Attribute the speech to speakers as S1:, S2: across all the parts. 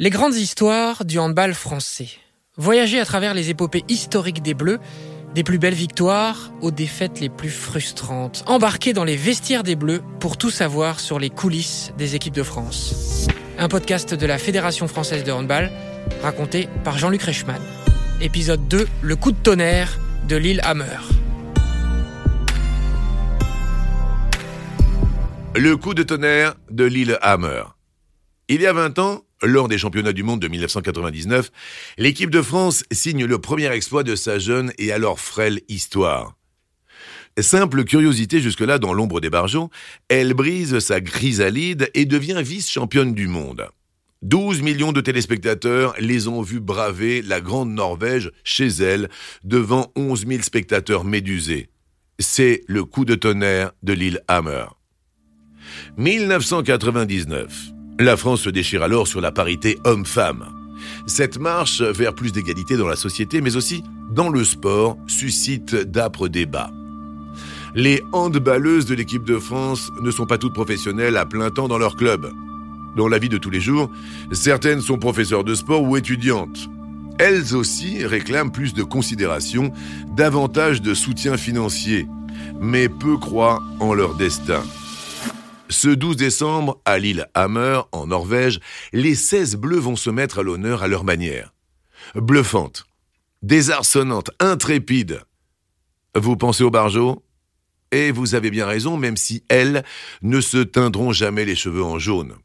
S1: Les grandes histoires du handball français. Voyager à travers les épopées historiques des Bleus, des plus belles victoires aux défaites les plus frustrantes. Embarquer dans les vestiaires des Bleus pour tout savoir sur les coulisses des équipes de France. Un podcast de la Fédération française de handball, raconté par Jean-Luc Reichmann. Épisode 2, le coup de tonnerre de l'île Hammer.
S2: Le coup de tonnerre de l'île Hammer. Il y a 20 ans, lors des championnats du monde de 1999, l'équipe de France signe le premier exploit de sa jeune et alors frêle histoire. Simple curiosité jusque-là dans l'ombre des bargeons, elle brise sa chrysalide et devient vice-championne du monde. 12 millions de téléspectateurs les ont vus braver la grande Norvège chez elle devant 11 000 spectateurs médusés. C'est le coup de tonnerre de l'île Hammer. 1999. La France se déchire alors sur la parité homme-femme. Cette marche vers plus d'égalité dans la société, mais aussi dans le sport, suscite d'âpres débats. Les handballeuses de l'équipe de France ne sont pas toutes professionnelles à plein temps dans leur club. Dans la vie de tous les jours, certaines sont professeurs de sport ou étudiantes. Elles aussi réclament plus de considération, davantage de soutien financier, mais peu croient en leur destin. Ce 12 décembre, à l'île Hammer, en Norvège, les 16 bleus vont se mettre à l'honneur à leur manière. Bluffante, désarçonnante, intrépide. Vous pensez aux barjots Et vous avez bien raison, même si elles ne se teindront jamais les cheveux en jaune.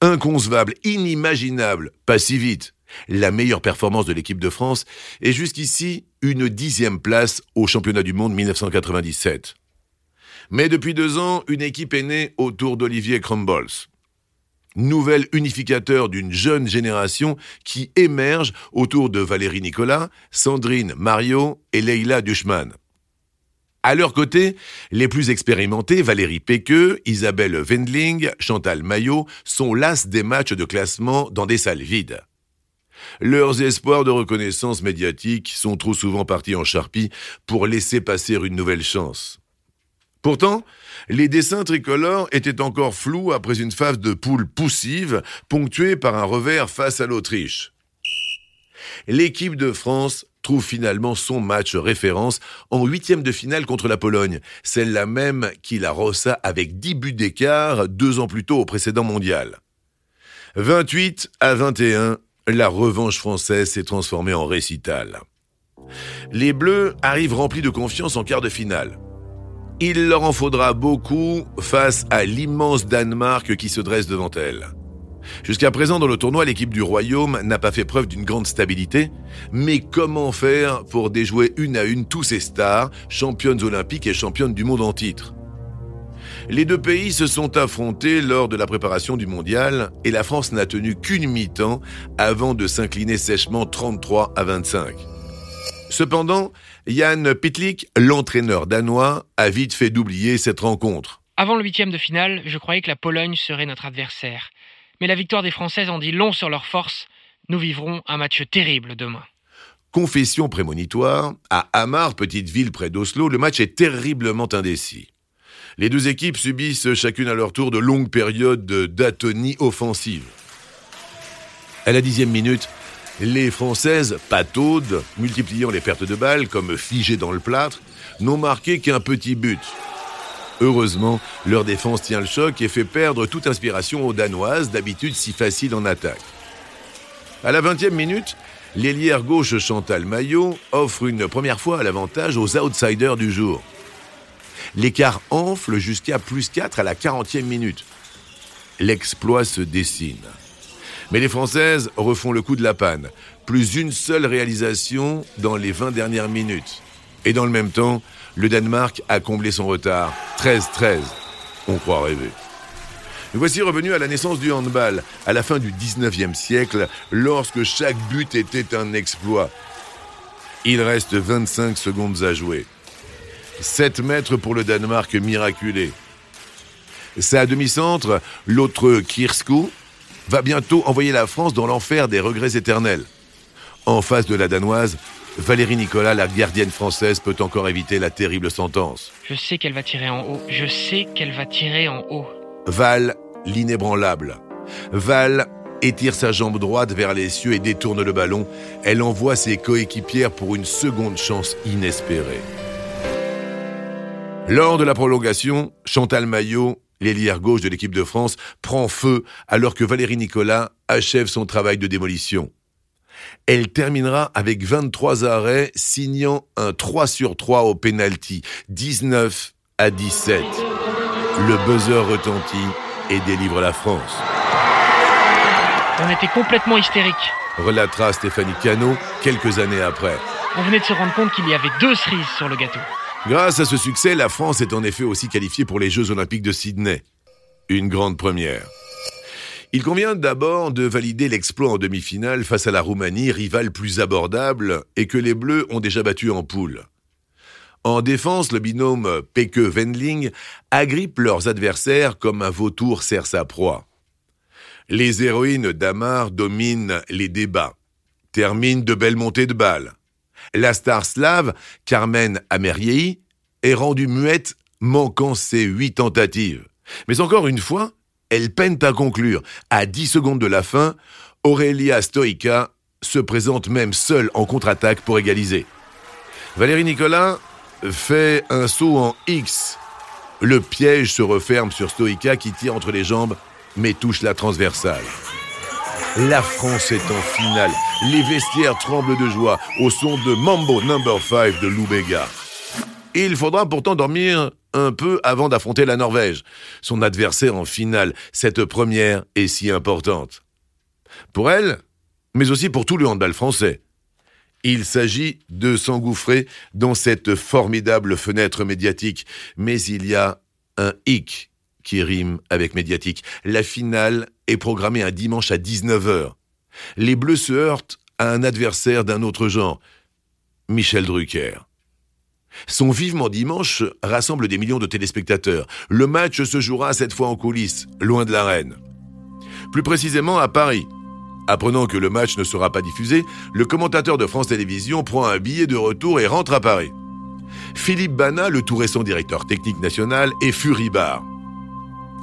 S2: Inconcevable, inimaginable, pas si vite. La meilleure performance de l'équipe de France est jusqu'ici une dixième place au championnat du monde 1997. Mais depuis deux ans, une équipe est née autour d'Olivier Crumbles. Nouvel unificateur d'une jeune génération qui émerge autour de Valérie Nicolas, Sandrine Mario et Leila Duchman. À leur côté, les plus expérimentés, Valérie Péqueux, Isabelle Wendling, Chantal Maillot, sont las des matchs de classement dans des salles vides. Leurs espoirs de reconnaissance médiatique sont trop souvent partis en charpie pour laisser passer une nouvelle chance. Pourtant, les dessins tricolores étaient encore flous après une phase de poule poussive ponctuée par un revers face à l'Autriche. L'équipe de France trouve finalement son match référence en huitième de finale contre la Pologne, celle-là même qui la rossa avec 10 buts d'écart deux ans plus tôt au précédent mondial. 28 à 21, la revanche française s'est transformée en récital. Les Bleus arrivent remplis de confiance en quart de finale. Il leur en faudra beaucoup face à l'immense Danemark qui se dresse devant elle. Jusqu'à présent dans le tournoi, l'équipe du Royaume n'a pas fait preuve d'une grande stabilité, mais comment faire pour déjouer une à une tous ces stars, championnes olympiques et championnes du monde en titre? Les deux pays se sont affrontés lors de la préparation du mondial et la France n'a tenu qu'une mi-temps avant de s'incliner sèchement 33 à 25. Cependant, Jan Pitlik, l'entraîneur danois, a vite fait d'oublier cette rencontre.
S1: Avant le huitième de finale, je croyais que la Pologne serait notre adversaire. Mais la victoire des Françaises en dit long sur leur force. Nous vivrons un match terrible demain.
S2: Confession prémonitoire, à Hamar, petite ville près d'Oslo, le match est terriblement indécis. Les deux équipes subissent chacune à leur tour de longues périodes d'atonie offensive. À la dixième minute, les Françaises, pataudes, multipliant les pertes de balles comme figées dans le plâtre, n'ont marqué qu'un petit but. Heureusement, leur défense tient le choc et fait perdre toute inspiration aux Danoises, d'habitude si faciles en attaque. À la 20e minute, l'ailière gauche Chantal Maillot offre une première fois l'avantage aux outsiders du jour. L'écart enfle jusqu'à plus 4 à la 40e minute. L'exploit se dessine. Mais les Françaises refont le coup de la panne. Plus une seule réalisation dans les 20 dernières minutes. Et dans le même temps, le Danemark a comblé son retard. 13-13. On croit rêver. Nous voici revenus à la naissance du handball, à la fin du 19e siècle, lorsque chaque but était un exploit. Il reste 25 secondes à jouer. 7 mètres pour le Danemark miraculé. C'est à demi-centre, l'autre Kirsko, va bientôt envoyer la France dans l'enfer des regrets éternels. En face de la Danoise, Valérie Nicolas, la gardienne française, peut encore éviter la terrible sentence.
S1: Je sais qu'elle va tirer en haut. Je sais qu'elle va tirer en haut.
S2: Val, l'inébranlable. Val, étire sa jambe droite vers les cieux et détourne le ballon. Elle envoie ses coéquipières pour une seconde chance inespérée. Lors de la prolongation, Chantal Maillot, l'ailière gauche de l'équipe de France, prend feu alors que Valérie Nicolas achève son travail de démolition. Elle terminera avec 23 arrêts, signant un 3 sur 3 au penalty, 19 à 17. Le buzzer retentit et délivre la France.
S1: On était complètement hystérique.
S2: Relatera Stéphanie Cano quelques années après.
S1: On venait de se rendre compte qu'il y avait deux cerises sur le gâteau.
S2: Grâce à ce succès, la France est en effet aussi qualifiée pour les Jeux olympiques de Sydney. Une grande première. Il convient d'abord de valider l'exploit en demi-finale face à la Roumanie, rivale plus abordable et que les Bleus ont déjà battu en poule. En défense, le binôme Peke-Wendling agrippe leurs adversaires comme un vautour serre sa proie. Les héroïnes d'Amar dominent les débats, terminent de belles montées de balles. La star slave, Carmen Ameriei, est rendue muette, manquant ses huit tentatives. Mais encore une fois, elle peine à conclure. À 10 secondes de la fin, Aurelia Stoica se présente même seule en contre-attaque pour égaliser. Valérie Nicolas fait un saut en X. Le piège se referme sur Stoica qui tire entre les jambes mais touche la transversale. La France est en finale. Les vestiaires tremblent de joie au son de Mambo Number 5 de Lou Bega. Il faudra pourtant dormir un peu avant d'affronter la Norvège, son adversaire en finale. Cette première est si importante. Pour elle, mais aussi pour tout le handball français. Il s'agit de s'engouffrer dans cette formidable fenêtre médiatique, mais il y a un hic qui rime avec médiatique. La finale est programmée un dimanche à 19h. Les Bleus se heurtent à un adversaire d'un autre genre, Michel Drucker. Son Vivement Dimanche rassemble des millions de téléspectateurs. Le match se jouera cette fois en coulisses, loin de l'arène. Plus précisément à Paris. Apprenant que le match ne sera pas diffusé, le commentateur de France Télévisions prend un billet de retour et rentre à Paris. Philippe Bana, le tout récent directeur technique national, est furibard.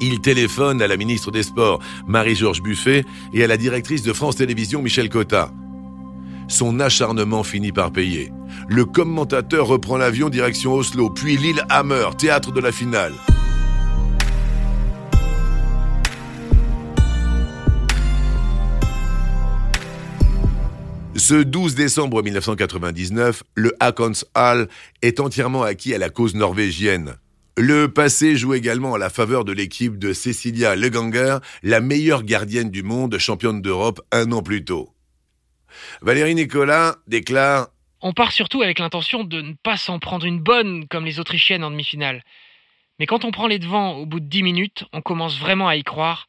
S2: Il téléphone à la ministre des Sports, Marie-Georges Buffet, et à la directrice de France Télévisions, Michel Cotta. Son acharnement finit par payer. Le commentateur reprend l'avion direction Oslo, puis l'île Hammer, théâtre de la finale. Ce 12 décembre 1999, le Hakons Hall est entièrement acquis à la cause norvégienne. Le passé joue également à la faveur de l'équipe de Cecilia Leganger, la meilleure gardienne du monde, championne d'Europe un an plus tôt. Valérie Nicolas déclare
S1: On part surtout avec l'intention de ne pas s'en prendre une bonne comme les Autrichiennes en demi-finale. Mais quand on prend les devants au bout de 10 minutes, on commence vraiment à y croire,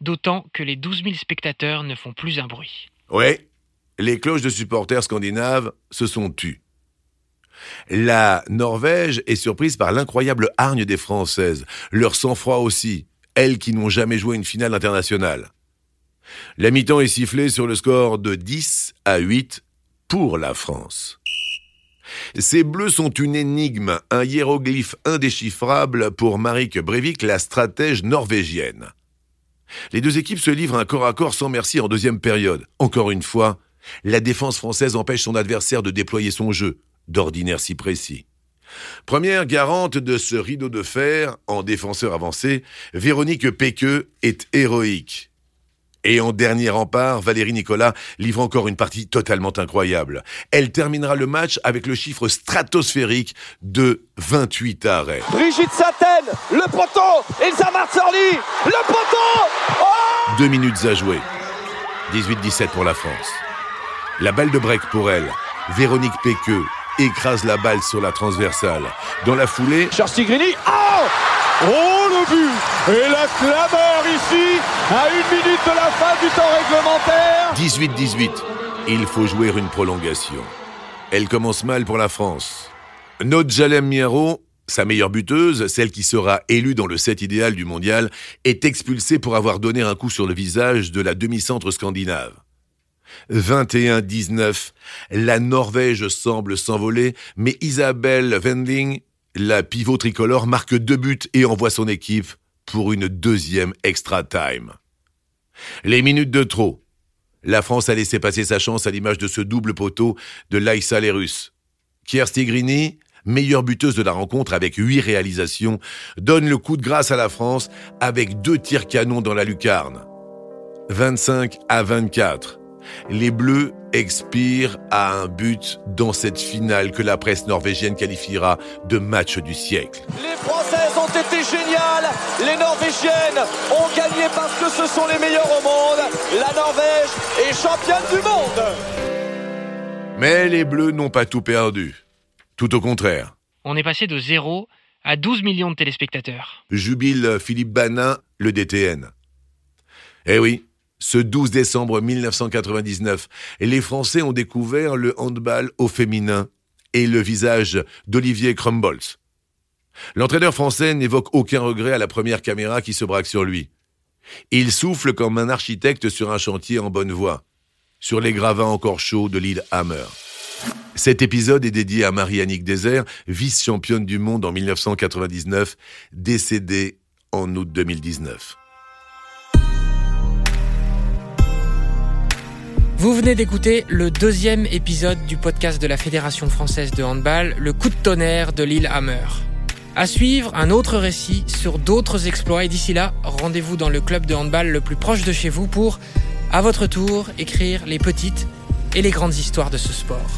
S1: d'autant que les 12 000 spectateurs ne font plus un bruit.
S2: Oui, les cloches de supporters scandinaves se sont tues. La Norvège est surprise par l'incroyable hargne des Françaises, leur sang-froid aussi, elles qui n'ont jamais joué une finale internationale. La mi-temps est sifflée sur le score de 10 à 8 pour la France. Ces bleus sont une énigme, un hiéroglyphe indéchiffrable pour Marik Breivik, la stratège norvégienne. Les deux équipes se livrent un corps à corps sans merci en deuxième période. Encore une fois, la défense française empêche son adversaire de déployer son jeu d'ordinaire si précis. Première garante de ce rideau de fer en défenseur avancé, Véronique Péqueux est héroïque. Et en dernier rempart, Valérie Nicolas livre encore une partie totalement incroyable. Elle terminera le match avec le chiffre stratosphérique de 28 arrêts.
S3: Brigitte Satten, le poteau, Elsa Marzorli, le poteau
S2: oh Deux minutes à jouer. 18-17 pour la France. La balle de break pour elle. Véronique Péqueux écrase la balle sur la transversale. Dans la foulée...
S3: Charles Oh Oh le but Et la clameur ici, à une minute de la fin du temps
S2: réglementaire 18-18. Il faut jouer une prolongation. Elle commence mal pour la France. Nodjalem Miero, sa meilleure buteuse, celle qui sera élue dans le set idéal du mondial, est expulsée pour avoir donné un coup sur le visage de la demi-centre scandinave. 21-19. La Norvège semble s'envoler, mais Isabelle Wendling, la pivot tricolore, marque deux buts et envoie son équipe pour une deuxième extra time. Les minutes de trop. La France a laissé passer sa chance à l'image de ce double poteau de Laïssa Lerus. Kier Stigrini, meilleure buteuse de la rencontre avec huit réalisations, donne le coup de grâce à la France avec deux tirs canons dans la lucarne. 25 à 24. Les Bleus expirent à un but dans cette finale que la presse norvégienne qualifiera de match du siècle.
S3: Les Françaises ont été géniales, les Norvégiennes ont gagné parce que ce sont les meilleurs au monde. La Norvège est championne du monde.
S2: Mais les Bleus n'ont pas tout perdu. Tout au contraire.
S1: On est passé de 0 à 12 millions de téléspectateurs.
S2: Jubile Philippe Banin, le DTN. Eh oui, ce 12 décembre 1999, les Français ont découvert le handball au féminin et le visage d'Olivier Crumbolz. L'entraîneur français n'évoque aucun regret à la première caméra qui se braque sur lui. Il souffle comme un architecte sur un chantier en bonne voie, sur les gravats encore chauds de l'île Hammer. Cet épisode est dédié à Marie-Annick Désert, vice-championne du monde en 1999, décédée en août 2019.
S1: Vous venez d'écouter le deuxième épisode du podcast de la Fédération française de handball, le coup de tonnerre de l'île Hammer. À suivre, un autre récit sur d'autres exploits et d'ici là, rendez-vous dans le club de handball le plus proche de chez vous pour, à votre tour, écrire les petites et les grandes histoires de ce sport.